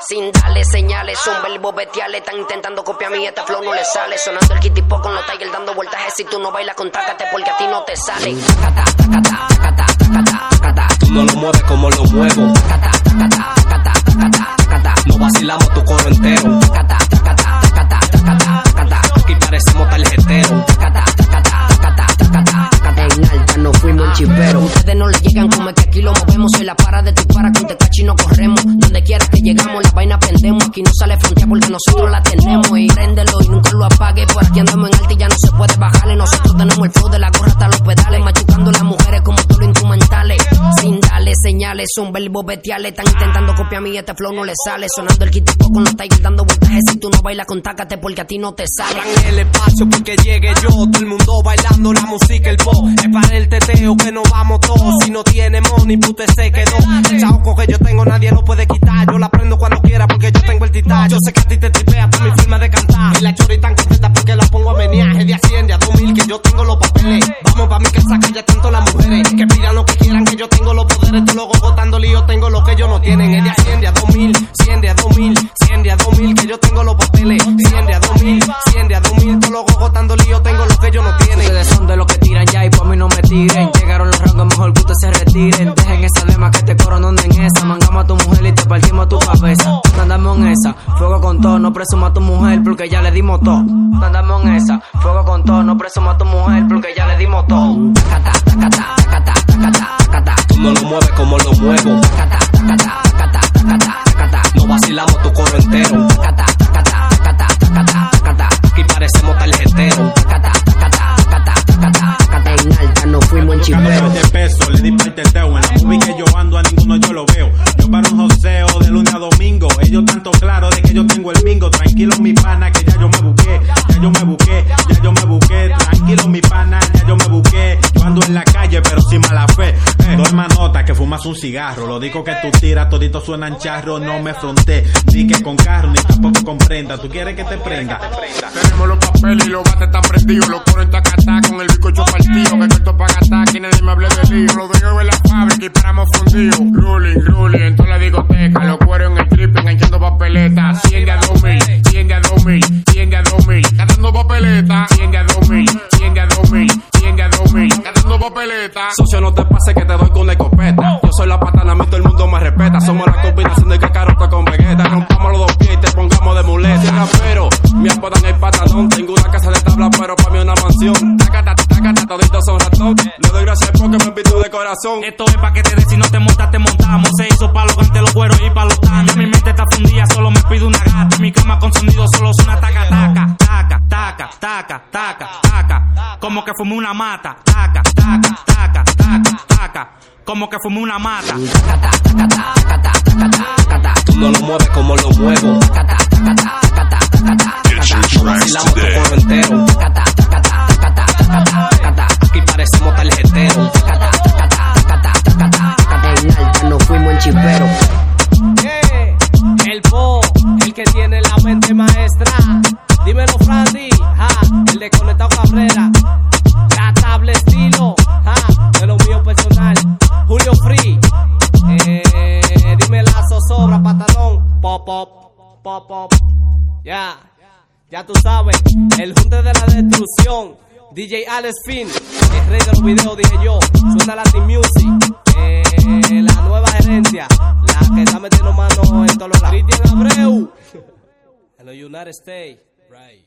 Sin darle señales, son verbos bestiales. Están intentando copiar mi este flow no le sale. Sonando el kitty con los tigers dando vueltas. Si tú no bailas, contácate porque a ti no te sale. Tú no lo mueves como lo muevo. No vacilamos tu coro entero. Aquí lo movemos. Soy la para de tu para con tecachi no corremos. Donde quiera que llegamos, la vaina prendemos. Aquí no sale frontera porque nosotros la tenemos. Y préndelo y nunca lo apague. Por aquí andamos en alta y ya no se puede bajarle. Nosotros tenemos el flow de la gorra hasta los pedales. Machucando las mujeres como todos los instrumentales. Sin darle señales, son verbos bestiales. Están intentando copiar mi este flow no le sale. Sonando el kitipo con los tigers dando vueltas. Si tú no bailas, contácate porque a ti no te sale. El espacio porque llegue yo. Todo el mundo bailando la música, el pop. Es para el teteo que nos vamos todos. Si no tiene money, pute se quedó. El chaoco que yo tengo nadie lo puede quitar. Yo la prendo cuando quiera porque yo tengo el titán. Yo sé que a ti te tripea por mi forma de cantar. Y la chori tan contenta porque la pongo a tengo lo que ellos no tienen. Es de Hacienda a 2000, 100 de a 2000, 100 de a 2000 que yo tengo los papeles. 100 de a 2000, 100 de a 2000 tú luego votando lío tengo lo que ellos no tienen. Ustedes son de los que tiran ya y por mí no me tiren. Llegaron los rangos, mejor que se retiren. Dejen esa lema que te coro no en esa. Mangamos a tu mujer y te partimos tu cabeza. Andamos en esa, fuego con todo. No presuma a tu mujer porque ya le dimos todo. Andamos en esa, fuego con todo. No presuma a tu mujer porque ya le dimos todo. No lo mueves como lo muevo. No vacilamos tu coro entero. Aquí parecemos tarjetero. En alta no fuimos en chipero. de peso, le di para el teteo. En la movie que yo ando a ninguno yo lo veo. Yo para un joseo de lunes a domingo. Ellos tanto claro de que yo tengo el mingo. Tranquilo mi pana que ya yo me busqué. Ya yo me busqué, ya yo me busqué. Tranquilo mi pana, ya yo me busqué. Yo ando en la calle pero sin mala fe. Fumas un cigarro. Lo digo que tú tiras, todito suenan charro. No me fronté. Ni que con carro ni tampoco con prenda. ¿Tú quieres que te prenda? Tenemos los papeles y los bates están prendidos. Los coros en tacatá con el bizcocho partido. Que esto para gastar, que nadie me hable de lío. Los dueños en la fábrica y paramos fundidos. Ruling, ruling, en toda la discoteca. Los Papeletas. Socio, no te pase que te doy con la escopeta. Yo soy la patana, a mí todo el mundo me respeta. Somos la combinación de cacarota con vegeta. Rompamos los dos pies y te pongamos de muleta. Rapero, me apodan el patalón. Tengo una casa de tabla, pero para mí una mansión. Tacata, tacata, toditos son ratón. Le doy gracias porque me invito de corazón. Esto es pa' que te des, si no te montas, te montamos. Se hizo pa' los gantes, los cueros y pa' los tanos. Mi mente está fundida, solo me pido una gata. Mi cama con sonido solo suena taca, taca, taca, taca, taca. Como que fumé una mata. Taca, taca, taca, taca, taca. Como que fumé una mata. Tú no lo mueves como lo muevo. Get your tracks Vacilamos tu today. coro entero. Aquí parecemos tarjetero. En alta no fuimos en chipero. El Bo, el que tiene la mente maestra. Dímelo, Frandy, Pop, pop, pop. Ya, ya tú sabes, el junte de la destrucción. DJ Alex Finn, el rey de los videos, dije yo. Suena Latin Music, eh, la nueva gerencia, la que está metiendo mano en todos los lados. Cristian Abreu, en los United States. Right.